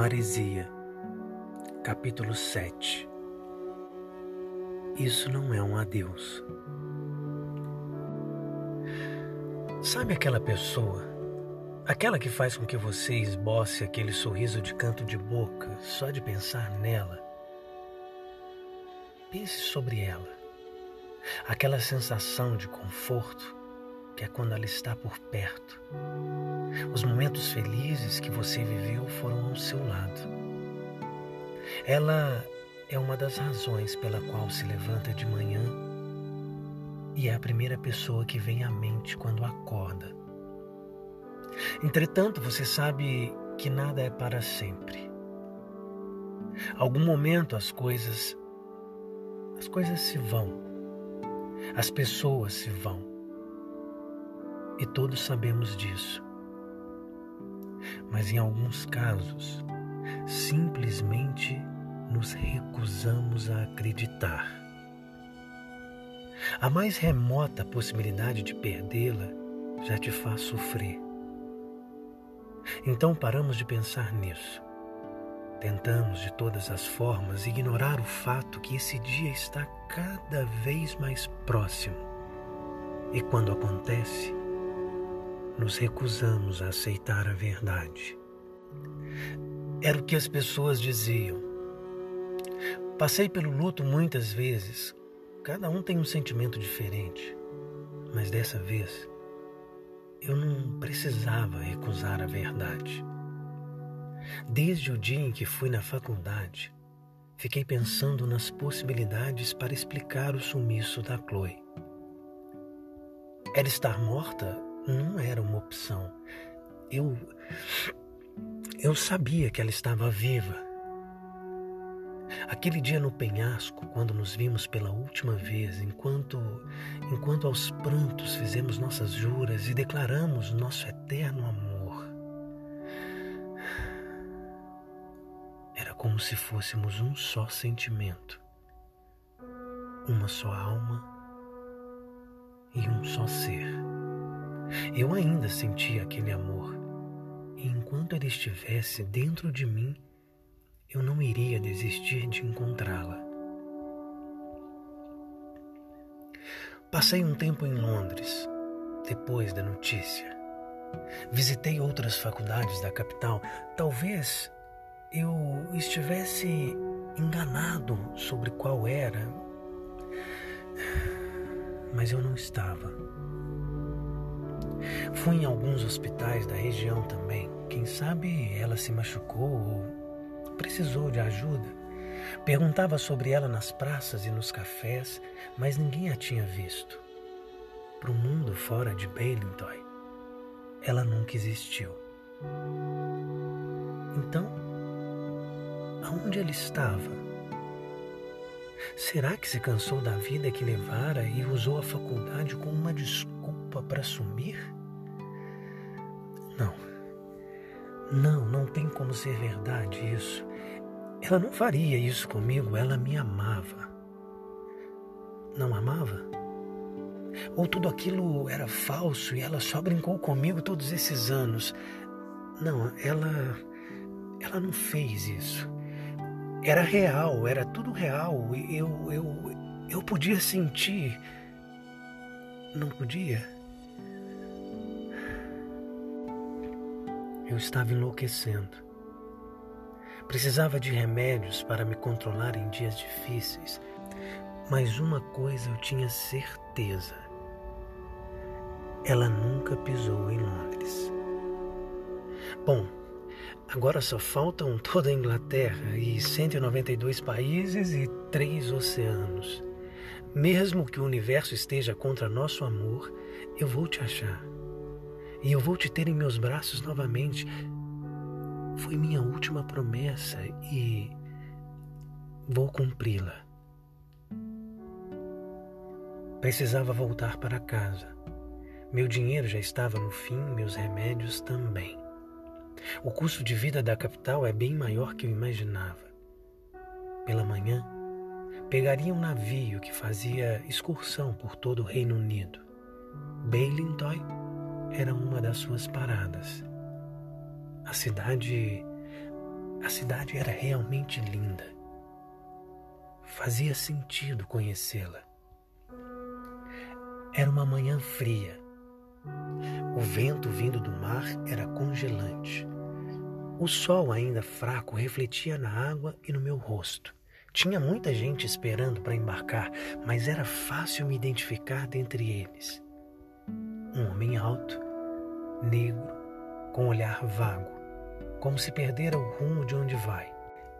Marizia, capítulo 7 Isso não é um adeus. Sabe aquela pessoa, aquela que faz com que você esboce aquele sorriso de canto de boca só de pensar nela? Pense sobre ela. Aquela sensação de conforto que é quando ela está por perto. Os momentos felizes que você viveu foram ao seu lado. Ela é uma das razões pela qual se levanta de manhã e é a primeira pessoa que vem à mente quando acorda. Entretanto, você sabe que nada é para sempre. Algum momento as coisas as coisas se vão. As pessoas se vão e todos sabemos disso. Mas em alguns casos, simplesmente nos recusamos a acreditar. A mais remota possibilidade de perdê-la já te faz sofrer. Então paramos de pensar nisso. Tentamos de todas as formas ignorar o fato que esse dia está cada vez mais próximo. E quando acontece, nos recusamos a aceitar a verdade. Era o que as pessoas diziam. Passei pelo luto muitas vezes. Cada um tem um sentimento diferente. Mas dessa vez, eu não precisava recusar a verdade. Desde o dia em que fui na faculdade, fiquei pensando nas possibilidades para explicar o sumiço da Chloe. Ela estar morta não era uma opção. Eu eu sabia que ela estava viva. Aquele dia no penhasco, quando nos vimos pela última vez, enquanto enquanto aos prantos fizemos nossas juras e declaramos nosso eterno amor. Era como se fôssemos um só sentimento, uma só alma e um só ser. Eu ainda sentia aquele amor, e enquanto ele estivesse dentro de mim, eu não iria desistir de encontrá-la. Passei um tempo em Londres, depois da notícia. Visitei outras faculdades da capital. Talvez eu estivesse enganado sobre qual era, mas eu não estava. Fui em alguns hospitais da região também. Quem sabe ela se machucou ou precisou de ajuda. Perguntava sobre ela nas praças e nos cafés, mas ninguém a tinha visto. Para o mundo fora de Bailingtoy, ela nunca existiu. Então, aonde ela estava? Será que se cansou da vida que levara e usou a faculdade como uma desculpa para sumir? Não. Não, não tem como ser verdade isso. Ela não faria isso comigo, ela me amava. Não amava? Ou tudo aquilo era falso e ela só brincou comigo todos esses anos? Não, ela ela não fez isso. Era real, era tudo real. Eu eu eu podia sentir. Não podia? Eu estava enlouquecendo. Precisava de remédios para me controlar em dias difíceis, mas uma coisa eu tinha certeza: ela nunca pisou em Londres. Bom, agora só faltam toda a Inglaterra e 192 países e três oceanos. Mesmo que o universo esteja contra nosso amor, eu vou te achar e eu vou te ter em meus braços novamente. Foi minha última promessa e vou cumpri-la. Precisava voltar para casa. Meu dinheiro já estava no fim, meus remédios também. O custo de vida da capital é bem maior que eu imaginava. Pela manhã, pegaria um navio que fazia excursão por todo o Reino Unido. Bailintoy era uma das suas paradas. A cidade A cidade era realmente linda. Fazia sentido conhecê-la. Era uma manhã fria. O vento vindo do mar era congelante. O sol, ainda fraco, refletia na água e no meu rosto. Tinha muita gente esperando para embarcar, mas era fácil me identificar dentre eles. Um homem alto, negro, com olhar vago, como se perdera o rumo de onde vai.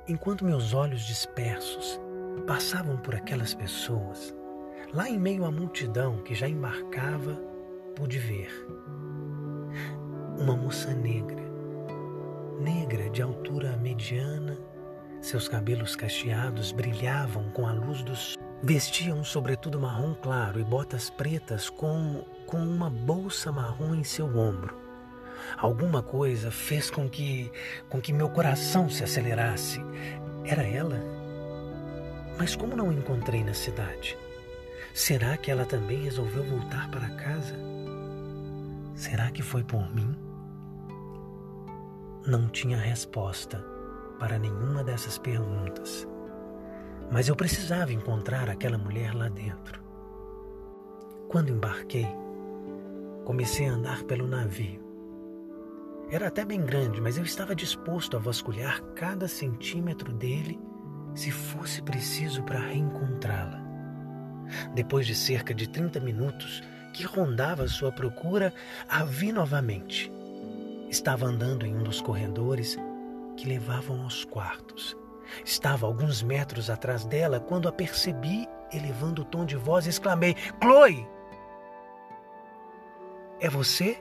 Enquanto meus olhos dispersos passavam por aquelas pessoas, lá em meio à multidão que já embarcava, pude ver uma moça negra, negra de altura mediana seus cabelos cacheados brilhavam com a luz do sol. Vestia um sobretudo marrom claro e botas pretas com, com uma bolsa marrom em seu ombro. Alguma coisa fez com que, com que meu coração se acelerasse. Era ela? Mas como não encontrei na cidade? Será que ela também resolveu voltar para casa? Será que foi por mim? Não tinha resposta para nenhuma dessas perguntas. Mas eu precisava encontrar aquela mulher lá dentro. Quando embarquei, comecei a andar pelo navio. Era até bem grande, mas eu estava disposto a vasculhar cada centímetro dele se fosse preciso para reencontrá-la. Depois de cerca de 30 minutos que rondava sua procura, a vi novamente. Estava andando em um dos corredores que levavam aos quartos. Estava alguns metros atrás dela quando a percebi, elevando o tom de voz, exclamei: Chloe! É você?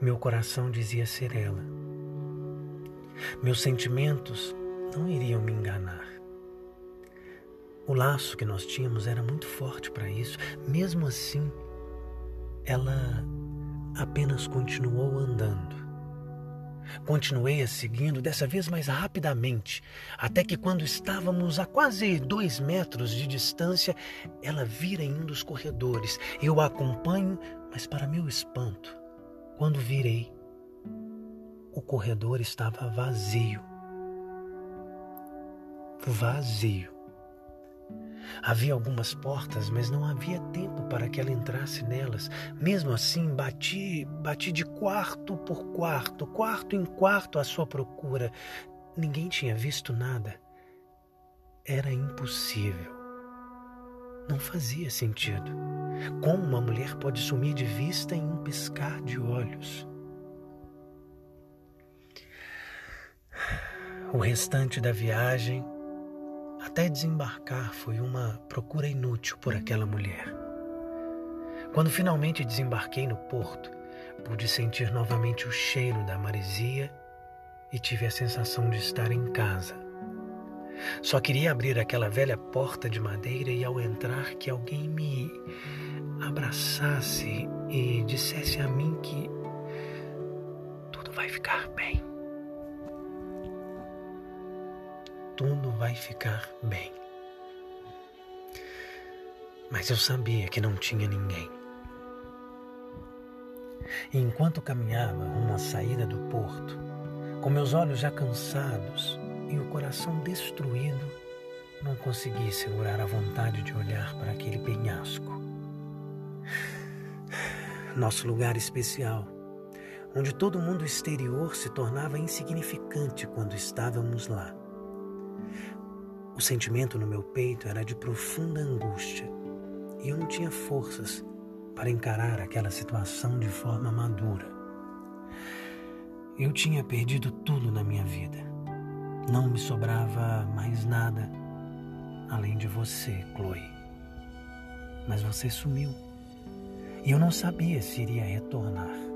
Meu coração dizia ser ela. Meus sentimentos não iriam me enganar. O laço que nós tínhamos era muito forte para isso. Mesmo assim, ela apenas continuou andando. Continuei a seguindo, dessa vez mais rapidamente, até que, quando estávamos a quase dois metros de distância, ela vira em um dos corredores. Eu a acompanho, mas, para meu espanto, quando virei, o corredor estava vazio. Vazio. Havia algumas portas, mas não havia tempo para que ela entrasse nelas. Mesmo assim, bati, bati de quarto por quarto, quarto em quarto à sua procura. Ninguém tinha visto nada. Era impossível. Não fazia sentido. Como uma mulher pode sumir de vista em um piscar de olhos? O restante da viagem até desembarcar foi uma procura inútil por aquela mulher. Quando finalmente desembarquei no porto, pude sentir novamente o cheiro da maresia e tive a sensação de estar em casa. Só queria abrir aquela velha porta de madeira e, ao entrar, que alguém me abraçasse e dissesse a mim que tudo vai ficar bem. Tudo vai ficar bem. Mas eu sabia que não tinha ninguém. E enquanto caminhava rumo à saída do porto, com meus olhos já cansados e o coração destruído, não consegui segurar a vontade de olhar para aquele penhasco. Nosso lugar especial, onde todo mundo exterior se tornava insignificante quando estávamos lá. O sentimento no meu peito era de profunda angústia e eu não tinha forças para encarar aquela situação de forma madura. Eu tinha perdido tudo na minha vida. Não me sobrava mais nada além de você, Chloe. Mas você sumiu e eu não sabia se iria retornar.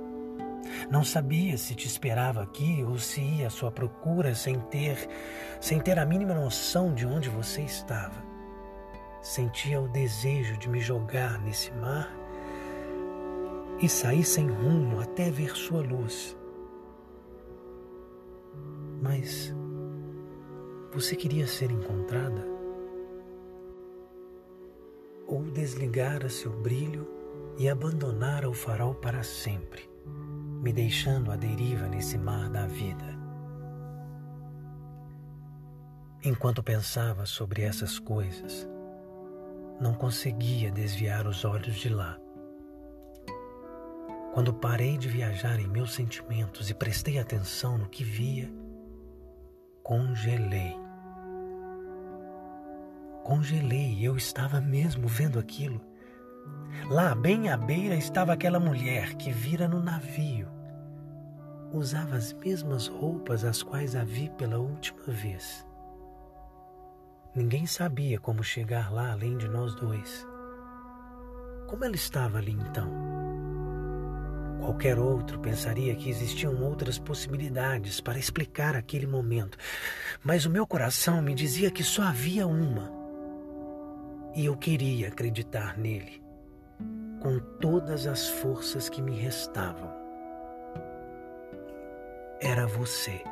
Não sabia se te esperava aqui ou se ia à sua procura sem ter, sem ter a mínima noção de onde você estava. Sentia o desejo de me jogar nesse mar e sair sem rumo até ver sua luz. Mas você queria ser encontrada? Ou desligar seu brilho e abandonar o farol para sempre? Me deixando à deriva nesse mar da vida. Enquanto pensava sobre essas coisas, não conseguia desviar os olhos de lá. Quando parei de viajar em meus sentimentos e prestei atenção no que via, congelei. Congelei eu estava mesmo vendo aquilo. Lá, bem à beira, estava aquela mulher que vira no navio. Usava as mesmas roupas as quais a vi pela última vez. Ninguém sabia como chegar lá além de nós dois. Como ela estava ali então? Qualquer outro pensaria que existiam outras possibilidades para explicar aquele momento, mas o meu coração me dizia que só havia uma. E eu queria acreditar nele, com todas as forças que me restavam. Era você.